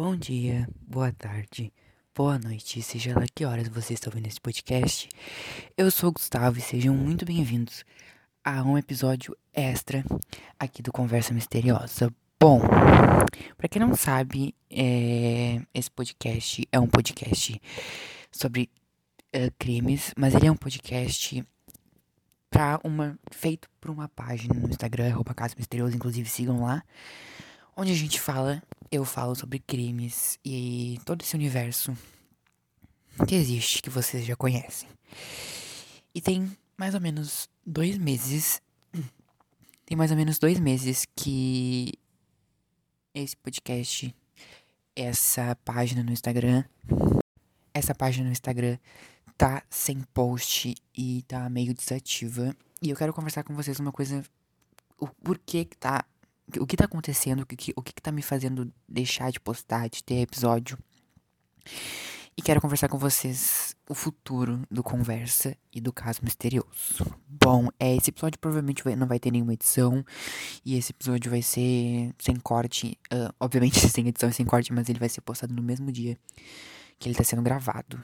Bom dia, boa tarde, boa noite, seja lá que horas você está ouvindo esse podcast. Eu sou o Gustavo e sejam muito bem-vindos a um episódio extra aqui do Conversa Misteriosa. Bom, para quem não sabe, é, esse podcast é um podcast sobre uh, crimes, mas ele é um podcast para uma feito por uma página no Instagram, arroba Caso Misterioso, inclusive sigam lá, onde a gente fala, eu falo sobre crimes e todo esse universo que existe, que vocês já conhecem. E tem mais ou menos dois meses, tem mais ou menos dois meses que esse podcast, essa página no Instagram, essa página no Instagram tá sem post e tá meio desativa. E eu quero conversar com vocês uma coisa. O porquê que tá. O que tá acontecendo, o que, o que, tá me fazendo deixar de postar, de ter episódio. E quero conversar com vocês o futuro do Conversa e do Caso Misterioso. Bom, é, esse episódio provavelmente vai, não vai ter nenhuma edição. E esse episódio vai ser sem corte. Uh, obviamente sem edição e sem corte, mas ele vai ser postado no mesmo dia que ele tá sendo gravado.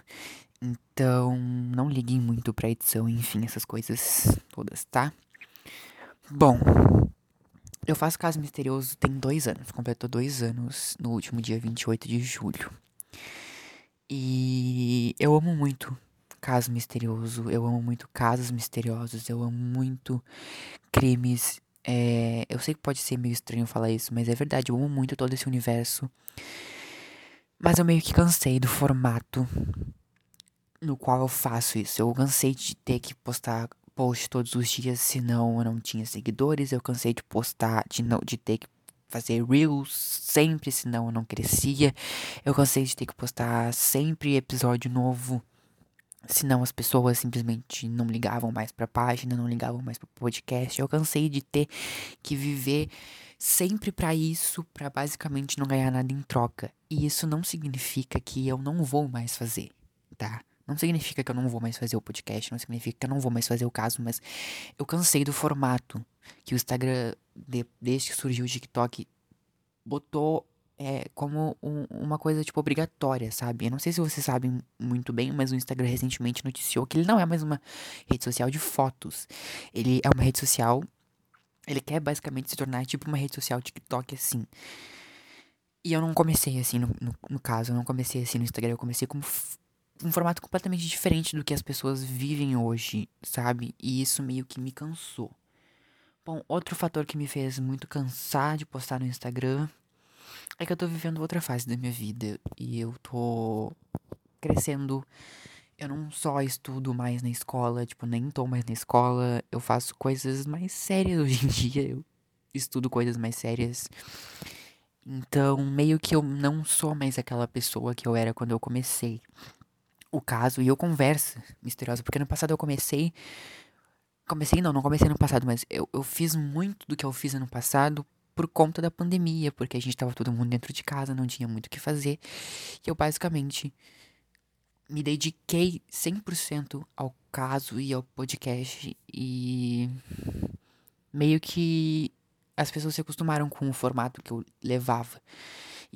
Então, não liguem muito pra edição, enfim, essas coisas todas, tá? Bom, eu faço Caso Misterioso tem dois anos, completou dois anos no último dia 28 de julho. E eu amo muito Caso Misterioso, eu amo muito casos misteriosos, eu amo muito crimes. É, eu sei que pode ser meio estranho falar isso, mas é verdade, eu amo muito todo esse universo. Mas eu meio que cansei do formato no qual eu faço isso. Eu cansei de ter que postar post todos os dias, senão eu não tinha seguidores. Eu cansei de postar, de, não, de ter que fazer reels sempre, senão eu não crescia. Eu cansei de ter que postar sempre episódio novo, senão as pessoas simplesmente não ligavam mais pra página, não ligavam mais pro podcast. Eu cansei de ter que viver sempre para isso, para basicamente não ganhar nada em troca. E isso não significa que eu não vou mais fazer, tá? Não significa que eu não vou mais fazer o podcast, não significa que eu não vou mais fazer o caso, mas eu cansei do formato que o Instagram, de, desde que surgiu o TikTok, botou é, como um, uma coisa, tipo, obrigatória, sabe? Eu não sei se vocês sabem muito bem, mas o Instagram recentemente noticiou que ele não é mais uma rede social de fotos. Ele é uma rede social. Ele quer basicamente se tornar tipo uma rede social TikTok assim. E eu não comecei assim no, no, no caso, eu não comecei assim no Instagram, eu comecei como um formato completamente diferente do que as pessoas vivem hoje, sabe? E isso meio que me cansou. Bom, outro fator que me fez muito cansar de postar no Instagram é que eu tô vivendo outra fase da minha vida e eu tô crescendo. Eu não só estudo mais na escola, tipo, nem tô mais na escola, eu faço coisas mais sérias hoje em dia, eu estudo coisas mais sérias. Então, meio que eu não sou mais aquela pessoa que eu era quando eu comecei o caso e eu conversa misteriosa, porque no passado eu comecei. Comecei, não, não comecei no passado, mas eu, eu fiz muito do que eu fiz ano passado por conta da pandemia, porque a gente tava todo mundo dentro de casa, não tinha muito o que fazer. E eu basicamente me dediquei 100% ao caso e ao podcast e meio que as pessoas se acostumaram com o formato que eu levava.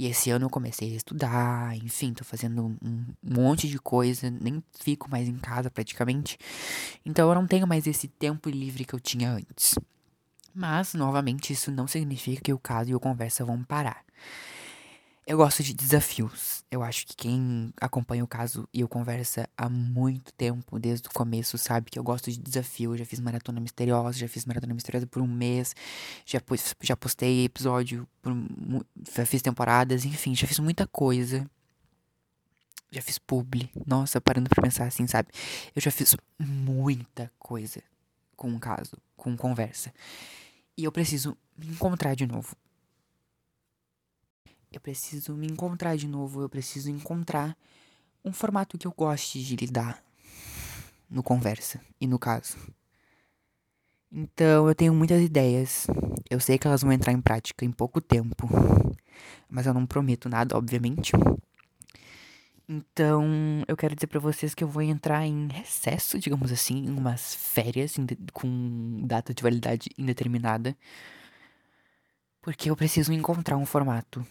E esse ano eu comecei a estudar, enfim, tô fazendo um monte de coisa, nem fico mais em casa praticamente. Então eu não tenho mais esse tempo livre que eu tinha antes. Mas, novamente, isso não significa que o caso e o conversa vão parar. Eu gosto de desafios. Eu acho que quem acompanha o caso e o conversa há muito tempo, desde o começo, sabe que eu gosto de desafio. Eu já fiz maratona misteriosa, já fiz maratona misteriosa por um mês, já, pus, já postei episódio, por, já fiz temporadas, enfim, já fiz muita coisa. Já fiz publi. Nossa, parando pra pensar assim, sabe? Eu já fiz muita coisa com o caso, com conversa. E eu preciso me encontrar de novo. Eu preciso me encontrar de novo, eu preciso encontrar um formato que eu goste de lidar no conversa e no caso. Então eu tenho muitas ideias. Eu sei que elas vão entrar em prática em pouco tempo, mas eu não prometo nada, obviamente. Então, eu quero dizer para vocês que eu vou entrar em recesso, digamos assim, em umas férias com data de validade indeterminada, porque eu preciso encontrar um formato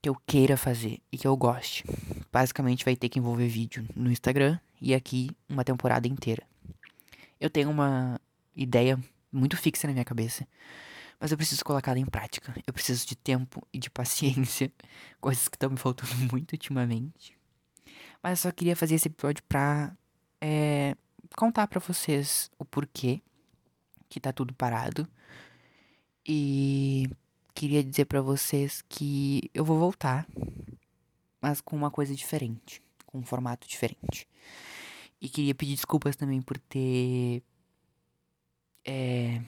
que eu queira fazer e que eu goste. Basicamente vai ter que envolver vídeo no Instagram e aqui uma temporada inteira. Eu tenho uma ideia muito fixa na minha cabeça, mas eu preciso colocá-la em prática. Eu preciso de tempo e de paciência, coisas que estão me faltando muito ultimamente. Mas eu só queria fazer esse episódio pra é, contar para vocês o porquê que tá tudo parado. E queria dizer para vocês que eu vou voltar, mas com uma coisa diferente, com um formato diferente. E queria pedir desculpas também por ter é,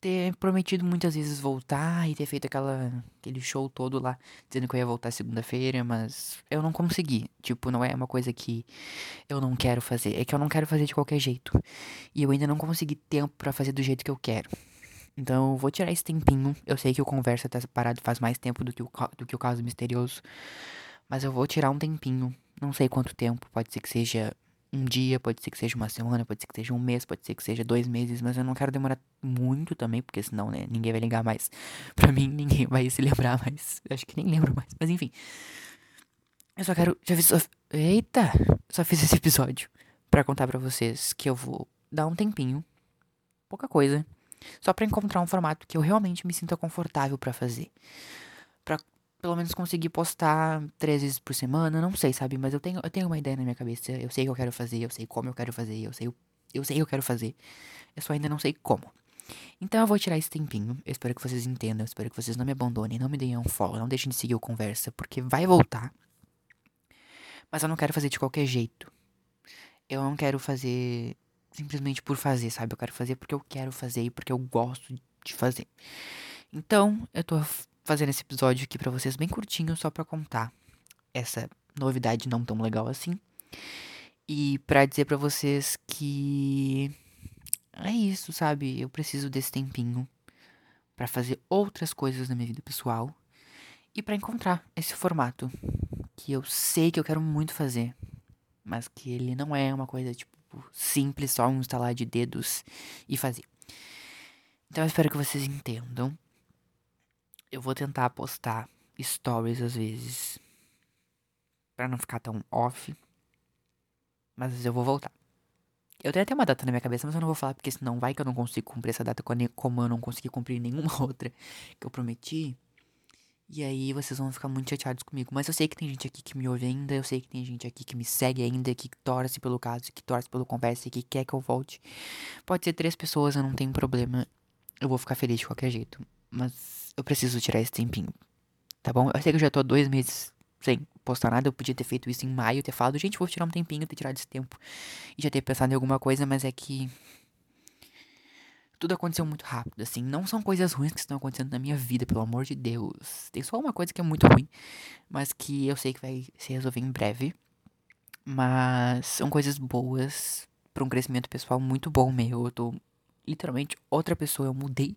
ter prometido muitas vezes voltar e ter feito aquela, aquele show todo lá, dizendo que eu ia voltar segunda-feira, mas eu não consegui. Tipo, não é uma coisa que eu não quero fazer, é que eu não quero fazer de qualquer jeito. E eu ainda não consegui tempo para fazer do jeito que eu quero. Então vou tirar esse tempinho. Eu sei que o conversa tá parado faz mais tempo do que o, do que o caso misterioso. Mas eu vou tirar um tempinho. Não sei quanto tempo. Pode ser que seja um dia, pode ser que seja uma semana, pode ser que seja um mês, pode ser que seja dois meses, mas eu não quero demorar muito também, porque senão, né, ninguém vai ligar mais. Pra mim, ninguém vai se lembrar mais. Eu acho que nem lembro mais, mas enfim. Eu só quero. Já fiz. Só, eita! Só fiz esse episódio para contar para vocês que eu vou dar um tempinho, pouca coisa, só para encontrar um formato que eu realmente me sinta confortável para fazer. Pra pelo menos conseguir postar três vezes por semana, não sei, sabe? Mas eu tenho, eu tenho uma ideia na minha cabeça. Eu sei o que eu quero fazer, eu sei como eu quero fazer, eu sei, eu sei o que eu quero fazer. Eu só ainda não sei como. Então eu vou tirar esse tempinho. Eu espero que vocês entendam. Eu espero que vocês não me abandonem, não me deem um follow, não deixem de seguir o conversa, porque vai voltar. Mas eu não quero fazer de qualquer jeito. Eu não quero fazer simplesmente por fazer, sabe? Eu quero fazer porque eu quero fazer e porque eu gosto de fazer. Então, eu tô fazendo esse episódio aqui para vocês bem curtinho, só para contar essa novidade não tão legal assim. E para dizer para vocês que é isso, sabe? Eu preciso desse tempinho para fazer outras coisas na minha vida pessoal e para encontrar esse formato que eu sei que eu quero muito fazer, mas que ele não é uma coisa tipo simples, só um instalar de dedos e fazer. Então eu espero que vocês entendam eu vou tentar postar stories às vezes. Pra não ficar tão off. Mas eu vou voltar. Eu tenho até uma data na minha cabeça, mas eu não vou falar porque senão vai que eu não consigo cumprir essa data como eu não consegui cumprir nenhuma outra que eu prometi. E aí vocês vão ficar muito chateados comigo. Mas eu sei que tem gente aqui que me ouve ainda, eu sei que tem gente aqui que me segue ainda, que torce pelo caso, que torce pelo conversa e que quer que eu volte. Pode ser três pessoas, eu não tenho problema. Eu vou ficar feliz de qualquer jeito. Mas eu preciso tirar esse tempinho. Tá bom? Eu sei que eu já tô há dois meses sem postar nada. Eu podia ter feito isso em maio, ter falado, gente, vou tirar um tempinho, ter tirado esse tempo. E já ter pensado em alguma coisa, mas é que. Tudo aconteceu muito rápido, assim. Não são coisas ruins que estão acontecendo na minha vida, pelo amor de Deus. Tem só uma coisa que é muito ruim, mas que eu sei que vai se resolver em breve. Mas são coisas boas para um crescimento pessoal muito bom meu. Eu tô literalmente outra pessoa. Eu mudei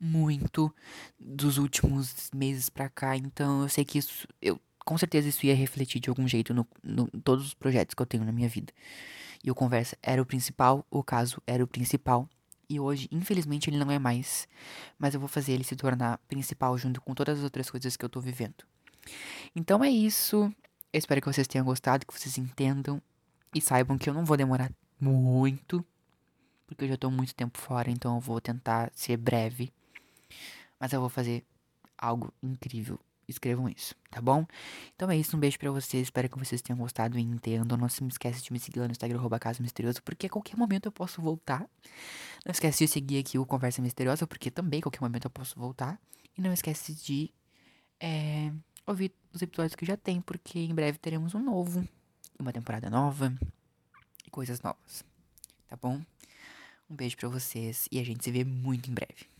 muito dos últimos meses pra cá, então eu sei que isso, eu com certeza isso ia refletir de algum jeito no, no todos os projetos que eu tenho na minha vida. E o conversa era o principal, o caso era o principal. E hoje, infelizmente, ele não é mais. Mas eu vou fazer ele se tornar principal junto com todas as outras coisas que eu tô vivendo. Então é isso. Eu espero que vocês tenham gostado, que vocês entendam e saibam que eu não vou demorar muito. Porque eu já tô muito tempo fora, então eu vou tentar ser breve. Mas eu vou fazer algo incrível. Escrevam isso, tá bom? Então é isso, um beijo pra vocês. Espero que vocês tenham gostado e entendam. Não se esquece de me seguir lá no Instagram, arroba Casa Misterioso, porque a qualquer momento eu posso voltar. Não esquece de seguir aqui o Conversa Misteriosa, porque também a qualquer momento eu posso voltar. E não esquece de é, ouvir os episódios que já tem, porque em breve teremos um novo, uma temporada nova e coisas novas, tá bom? Um beijo pra vocês e a gente se vê muito em breve.